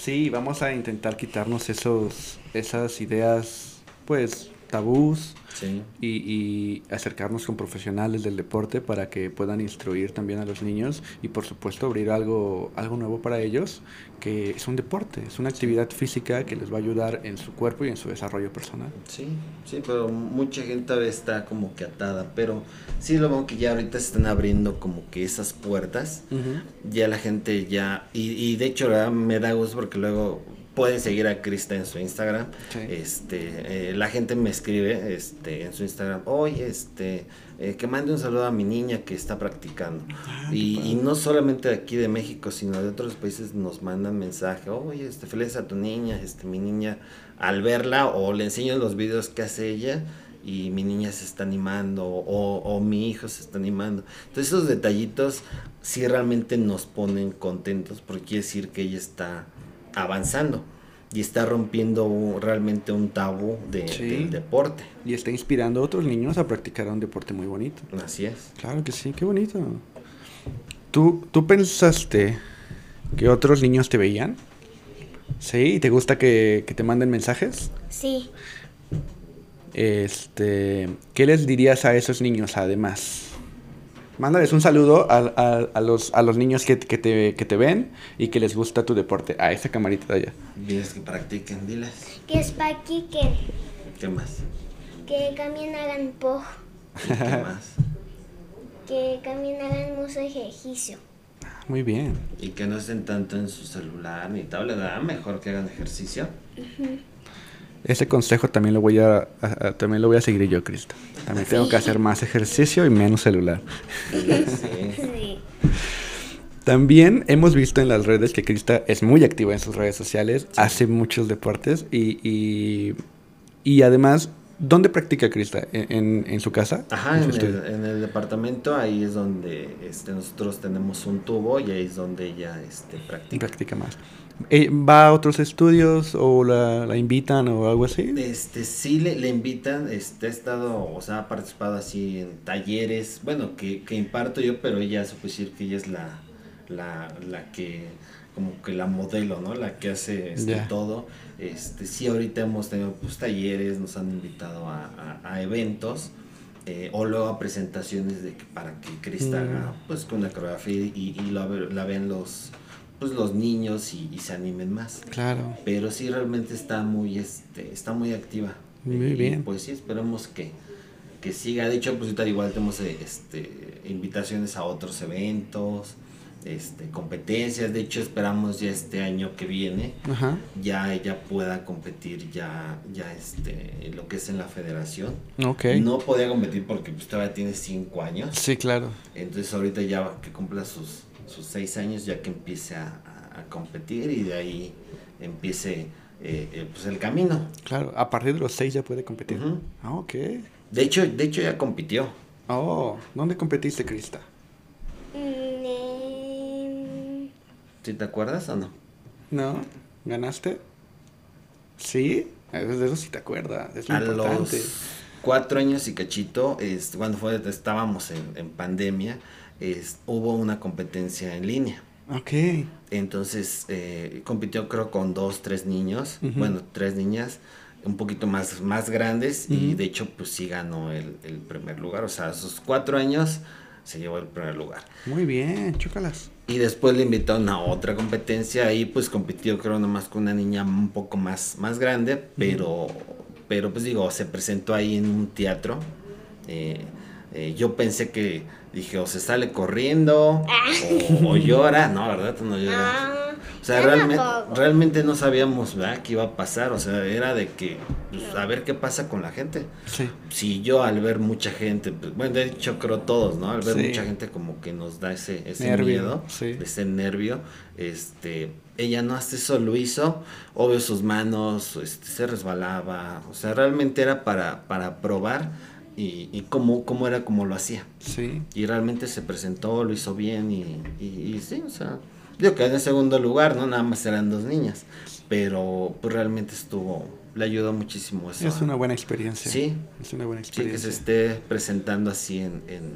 Sí, vamos a intentar quitarnos esos, esas ideas, pues, tabús Sí. y, y acercarnos con profesionales del deporte para que puedan instruir también a los niños y por supuesto abrir algo, algo nuevo para ellos, que es un deporte, es una actividad física que les va a ayudar en su cuerpo y en su desarrollo personal. Sí, sí, pero mucha gente está como que atada, pero sí lo veo que ya ahorita se están abriendo como que esas puertas, ya la gente ya, y, y de hecho ¿verdad? me da gusto porque luego pueden seguir a Krista en su Instagram, Sí. este, eh, la gente me escribe este, en su Instagram, oye, este, eh, que mande un saludo a mi niña que está practicando, Ah, y no solamente de aquí de México, sino de otros países nos mandan mensaje, oye, este, feliz a tu niña, este, mi niña, al verla o le enseño los videos que hace ella y mi niña se está animando o, o mi hijo se está animando. Entonces esos detallitos sí realmente nos ponen contentos porque quiere decir que ella está avanzando y está rompiendo realmente un tabú de- Sí. del deporte. Y está inspirando a otros niños a practicar un deporte muy bonito. Así es. Claro que sí, qué bonito. ¿Tú, ¿Tú pensaste que otros niños te veían? ¿Sí? ¿Y te gusta que, que te manden mensajes? Sí, Este, ¿Qué les dirías a esos niños además? Mándales un saludo a, a- a los, a los niños que, que te, que te ven y que les gusta tu deporte. A esa camarita de allá. Diles que practiquen, diles. que es para aquí que, ¿Qué más? que también hagan po, ¿Qué más? que también hagan mucho ejercicio. Muy bien. Y que no estén tanto en su celular ni tablet, ¿verdad? Mejor que hagan ejercicio. Ese consejo también lo voy a, a- a- también lo voy a seguir yo, Cristo. También tengo que hacer más ejercicio y menos celular. Sí. Sí. También hemos visto en las redes que Krista es muy activa en sus redes sociales, hace muchos deportes y, y, y además, ¿dónde practica Krista? ¿En, en- en su casa? Ajá, su en el, en el departamento ahí es donde este, nosotros tenemos un tubo y ahí es donde ella este, practica. practica más. Eh, ¿Va a otros estudios o la, la invitan o algo así? Este, sí le, le invitan, este, ha estado, o sea, ha participado así en talleres, bueno, que, que imparto yo, pero ella se puede decir que ella es la, la, la que, como que la modelo, ¿no? La que hace este, todo. Este, sí, ahorita hemos tenido pues talleres, nos han invitado a, a- a eventos. eh, o luego a presentaciones de que para que Krista Mm. haga pues con la coreografía y, y la, la ven los pues los niños y, y se animen más Claro. pero sí realmente está muy este está muy activa Muy Y, bien. pues sí esperemos que que siga de hecho pues ahorita igual tenemos este invitaciones a otros eventos este competencias de hecho esperamos ya este año que viene Ajá. ya ella pueda competir ya ya este lo que es en la federación Ok. no podía competir porque pues todavía tiene cinco años Sí, claro. entonces ahorita ya que cumpla sus, sus seis años, ya que empiece a, competir y de ahí empiece eh, eh, pues el camino. Claro. A partir de los seis ya puede competir. Ah, ok. De hecho, de hecho ya compitió. Oh, ¿dónde competiste, Krista? Mm, ¿Sí te acuerdas o no? ¿No? ¿Ganaste? ¿Sí? De eso sí te acuerdas. Es lo A importante. los cuatro años y cachito, este, cuando fue, estábamos en, en pandemia, es- hubo una competencia en línea. Ok. Entonces eh, compitió creo con dos, tres niños, bueno, tres niñas un poquito más, más grandes y de hecho pues sí ganó el, el primer lugar, o sea, a sus cuatro años se llevó el primer lugar. Muy bien, chócalas. Y después le invitaron a otra competencia, ahí pues compitió creo nomás con una niña un poco más, más grande, pero, pero pues digo, se presentó ahí en un teatro. eh, eh, yo pensé que, dije, o se sale corriendo, o, o llora, no, ¿verdad? Tú no lloras. ah, O sea, realmente, realmente no sabíamos, ¿verdad? qué iba a pasar, o sea, era de que, pues, a ver qué pasa con la gente. Sí. Si yo al ver mucha gente, pues, bueno, de hecho creo todos, ¿no? Al ver Sí. mucha gente como que nos da ese, ese Nervio, miedo, sí. ese nervio, este, ella no hace eso, lo hizo, obvio sus manos, este, se resbalaba, o sea, realmente era para, para probar y, y cómo, cómo era como lo hacía. Sí. Y realmente se presentó, lo hizo bien y, y, y sí, o sea, digo que en segundo lugar, ¿no? Nada más eran dos niñas, pero pues realmente estuvo, le ayudó muchísimo eso. Es una buena experiencia. Sí. Es una buena Sí, que se experiencia. esté presentando así en, en,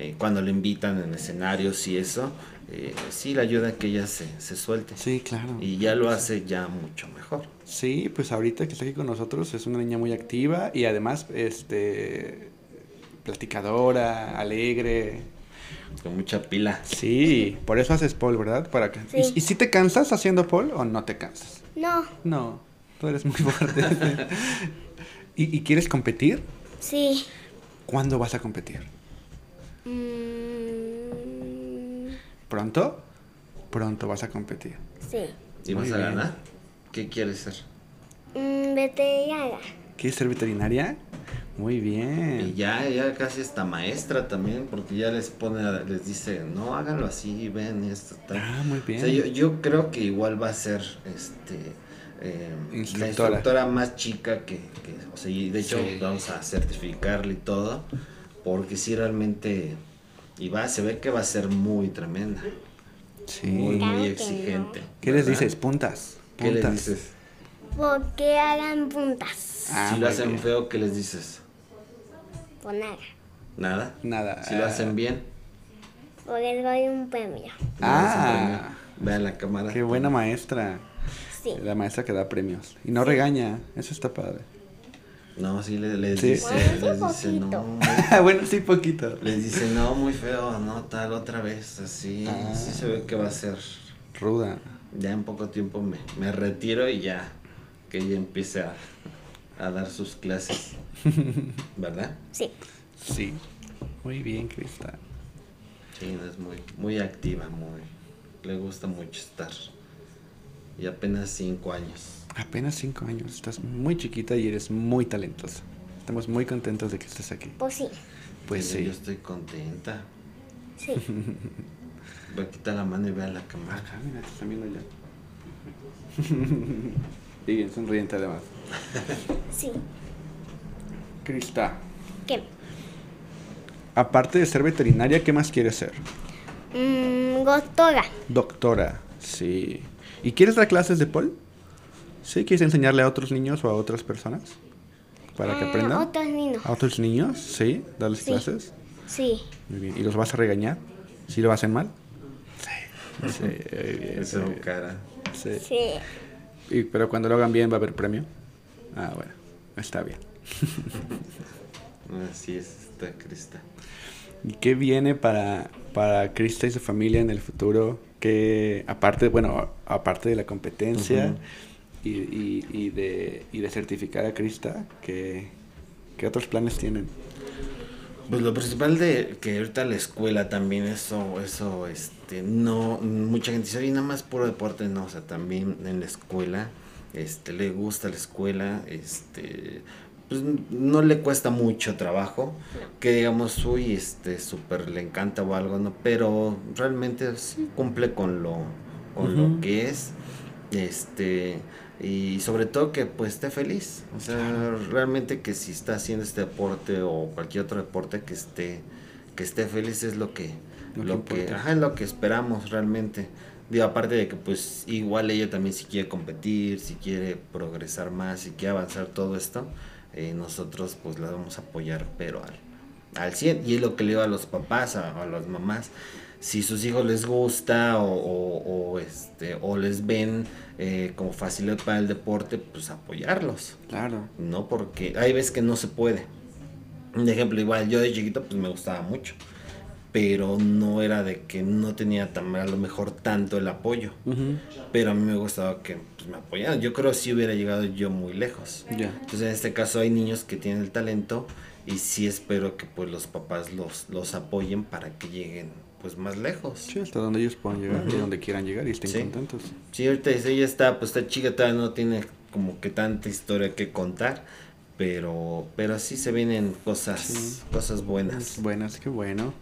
eh, cuando le invitan en escenarios y eso, eh, sí le ayuda a que ella se, se suelte. Sí, claro. Y ya lo hace ya mucho mejor. Sí, pues ahorita que está aquí con nosotros es una niña muy activa y además, este, platicadora, alegre. Con mucha pila. Sí, por eso haces pole, ¿verdad? Para que... Sí. ¿Y, y si te cansas haciendo pole o no te cansas? No, No, tú eres muy fuerte. ¿Y, y quieres competir? sí. ¿Cuándo vas a competir? Mm, ¿Pronto? Pronto vas a competir. sí. ¿Y Muy vas a ganar? ¿Qué quieres ser? Mm, veterinaria. ¿Quieres ser veterinaria? Muy Y bien. ya, ya casi está maestra también, porque ya les pone, a- les dice, no, háganlo así, ven esto, tal. Ah, muy O bien. sea, yo, yo creo que igual va a ser este eh, la Instructora. instructora más chica que, que- o sea, y de hecho Sí. vamos a certificarle y todo, porque sí realmente, y va, se ve que va a ser muy tremenda, Sí. muy, muy exigente. ¿Qué les dices? Puntas. ¿Qué les dices? Porque hagan puntas. Ah, si lo hacen bien. feo, ¿qué les dices? Por nada. Nada. Nada. Si lo hacen bien, Porque les doy un premio. Ah, vean la cámara. qué buena maestra. Sí. La maestra que da premios. Y no regaña. Eso está padre. No, sí le- les Sí. dice, Bueno, les dice, no, poquito. muy- bueno, sí, poquito. les dice, no, muy feo, no, tal, otra vez, así, Ah. sí se ve que va a ser, Ruda. ya en poco tiempo me, me retiro y ya, que ella empiece a, a dar sus clases, ¿verdad? Sí. Sí. Muy bien, Crista. Sí, es muy, muy activa, muy, le gusta mucho estar, y apenas cinco años. Apenas cinco años. Estás muy chiquita y eres muy talentosa. Estamos muy contentos de que estés aquí. Pues sí. Pues Mira, Yo sí. estoy contenta, Sí. voy a quitar la mano y vean la cámara. Acá, mira, te están viendo ya. y bien sonriente además. Sí. Crista, ¿Qué? aparte de ser veterinaria, ¿qué más quieres ser? Mm, doctora. Doctora, sí. ¿Y quieres dar clases de pol? ¿Sí? ¿Quieres enseñarle a otros niños o a otras personas? Para que Ah, aprendan. Otros niños. ¿A otros niños? Sí, darles Sí. clases. Sí. Muy bien. ¿Y los vas a regañar? ¿Si lo hacen mal? Sí. Sí, muy bien, bien. cara. Sí. Sí. Y- pero cuando lo hagan bien va a haber premio. Ah, bueno, está bien. Así es, está Crista. ¿Y qué viene para, para Krista y su familia en el futuro? Que aparte, bueno, aparte de la competencia. Y, y- y de, y de certificar a Krista, ¿qué, qué otros planes tienen? Pues lo principal de que ahorita la escuela también, eso, eso, este, no, mucha gente dice, oye, nada más puro deporte, no, o sea, también en la escuela, este, le gusta la escuela, este, pues no le cuesta mucho trabajo, que digamos, uy, este, súper le encanta o algo, ¿no? Pero realmente sí cumple con lo, con lo que es, este, y sobre todo que pues esté feliz, o sea, realmente que si está haciendo este deporte o cualquier otro deporte que esté, que esté feliz es lo que, Lo que lo que, importa. ajá, es lo que esperamos realmente. Digo, aparte de que pues igual ella también si quiere competir, si quiere progresar más, si quiere avanzar todo esto, eh, nosotros pues la vamos a apoyar, pero al, al 100. Y es lo que le digo a los papás, a, a las mamás, si sus hijos les gusta o, o, o, este, o les ven eh, como facilidad para el deporte, pues apoyarlos. Claro. No porque hay veces que no se puede. Un ejemplo, igual yo de chiquito pues me gustaba mucho, pero no era de que no tenía tan, a lo mejor tanto el apoyo, Ujú. pero a mí me gustaba que pues, me apoyaran. Yo creo que sí hubiera llegado yo muy lejos. Ya. Entonces en este caso hay niños que tienen el talento y sí espero que pues los papás los, los apoyen para que lleguen pues más lejos. Sí, hasta donde ellos puedan llegar y donde quieran llegar y estén Sí. contentos. Sí, ahorita ella está, pues está chica, todavía no tiene como que tanta historia que contar, pero, pero sí se vienen cosas, Sí. cosas buenas. Buenas, qué bueno.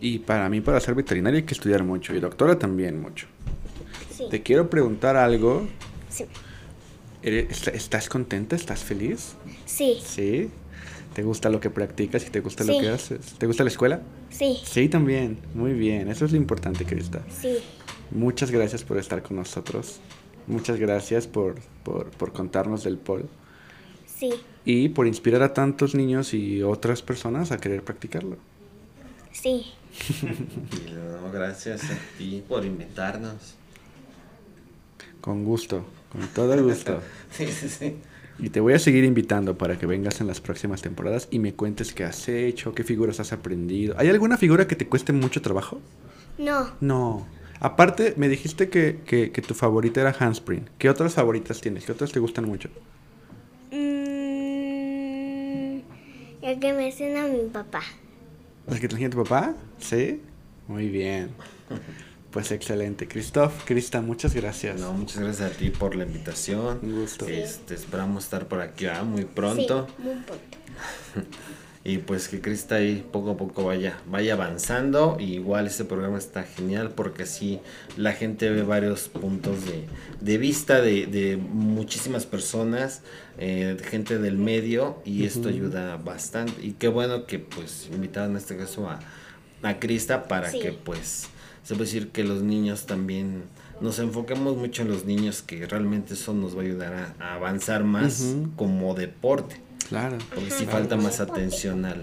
Y para mí, para ser veterinaria hay que estudiar mucho y doctora también mucho. Sí. Te quiero preguntar algo. Sí. ¿Eres- est- ¿Estás contenta? ¿Estás feliz? Sí. Sí. ¿Te gusta lo que practicas y te gusta lo que haces? ¿Te gusta la escuela? Sí. Sí, también. Muy bien. Eso es lo importante, Krista. Sí. Muchas gracias por estar con nosotros. Muchas gracias por, por, por contarnos del pol Sí. y por inspirar a tantos niños y otras personas a querer practicarlo. Sí. Y no, gracias a ti por invitarnos. Con gusto, con todo el gusto. Sí, sí, sí. Y te voy a seguir invitando para que vengas en las próximas temporadas y me cuentes qué has hecho, qué figuras has aprendido. ¿Hay alguna figura que te cueste mucho trabajo? No. No. Aparte, me dijiste que, que, que tu favorita era Handspring. ¿Qué otras favoritas tienes? ¿Qué otras te gustan mucho? Mm, el que me cena mi papá. ¿Las que te enseñó tu papá? ¿Sí? Muy bien. Pues excelente. Christoph, Krista, muchas gracias. No, muchas gracias a ti por la invitación. Un gusto. Este, esperamos estar por aquí ah, muy pronto. Sí, muy pronto. Y pues que Crista ahí poco a poco vaya, vaya avanzando. Y igual este programa está genial porque así la gente ve varios puntos de, de vista de, de muchísimas personas, eh, gente del medio, y esto ayuda bastante. Y qué bueno que pues invitaron en este caso a, a Crista para Sí. que pues se puede decir que los niños también nos enfoquemos mucho en los niños que realmente eso nos va a ayudar a, a avanzar más como deporte. Claro. Porque sí falta más atención al,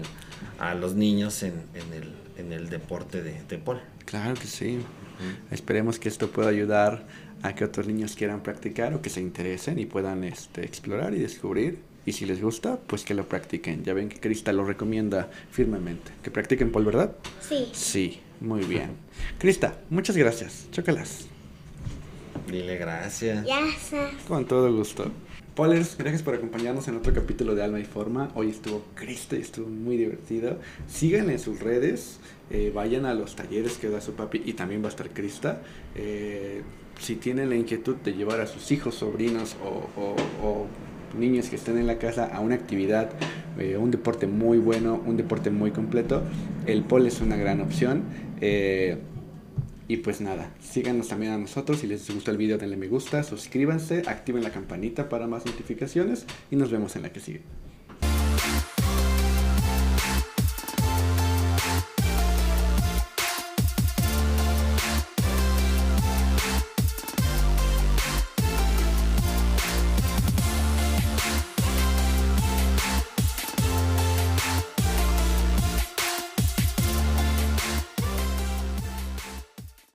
a los niños en, en el, en el deporte de, de polo. Claro que sí. Esperemos que esto pueda ayudar a que otros niños quieran practicar o que se interesen y puedan este, explorar y descubrir. Y si les gusta, pues que lo practiquen. Ya ven que Krista lo recomienda firmemente. Que practiquen pol, ¿verdad? Sí. Sí, muy bien. Krista, muchas gracias. Chócalas. Dile gracias. Ya sabes. Con todo gusto. Polers, gracias por acompañarnos en otro capítulo de Alma y Forma. Hoy estuvo Krista y estuvo muy divertido. Síganle en sus redes, eh, vayan a los talleres que da su papi y también va a estar Krista. Eh, si tienen la inquietud de llevar a sus hijos, sobrinos o, o- o niños que estén en la casa a una actividad, eh, un deporte muy bueno, un deporte muy completo, el pol es una gran opción. Eh, y pues nada, síganos también a nosotros. Si les gustó el video, denle me gusta, suscríbanse, activen la campanita para más notificaciones y nos vemos en la que sigue.